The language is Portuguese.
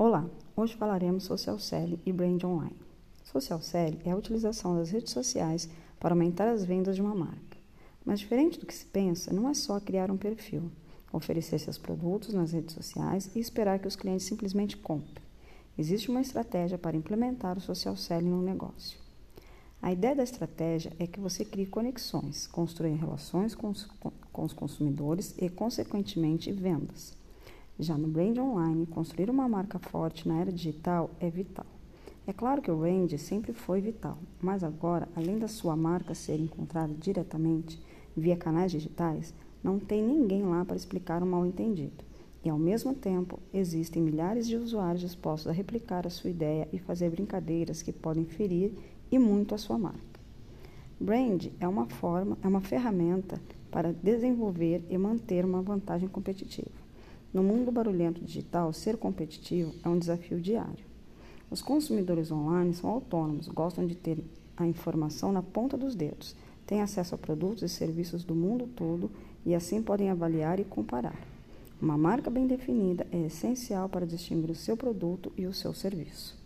Olá, hoje falaremos social selling e brand online. Social selling é a utilização das redes sociais para aumentar as vendas de uma marca. Mas diferente do que se pensa, não é só criar um perfil, oferecer seus produtos nas redes sociais e esperar que os clientes simplesmente comprem. Existe uma estratégia para implementar o social selling no negócio. A ideia da estratégia é que você crie conexões, construa relações com os, com os consumidores e, consequentemente, vendas. Já no brand online, construir uma marca forte na era digital é vital. É claro que o brand sempre foi vital, mas agora, além da sua marca ser encontrada diretamente via canais digitais, não tem ninguém lá para explicar o um mal-entendido. E ao mesmo tempo, existem milhares de usuários dispostos a replicar a sua ideia e fazer brincadeiras que podem ferir e muito a sua marca. Brand é uma forma, é uma ferramenta para desenvolver e manter uma vantagem competitiva. No mundo barulhento digital, ser competitivo é um desafio diário. Os consumidores online são autônomos, gostam de ter a informação na ponta dos dedos, têm acesso a produtos e serviços do mundo todo e assim podem avaliar e comparar. Uma marca bem definida é essencial para distinguir o seu produto e o seu serviço.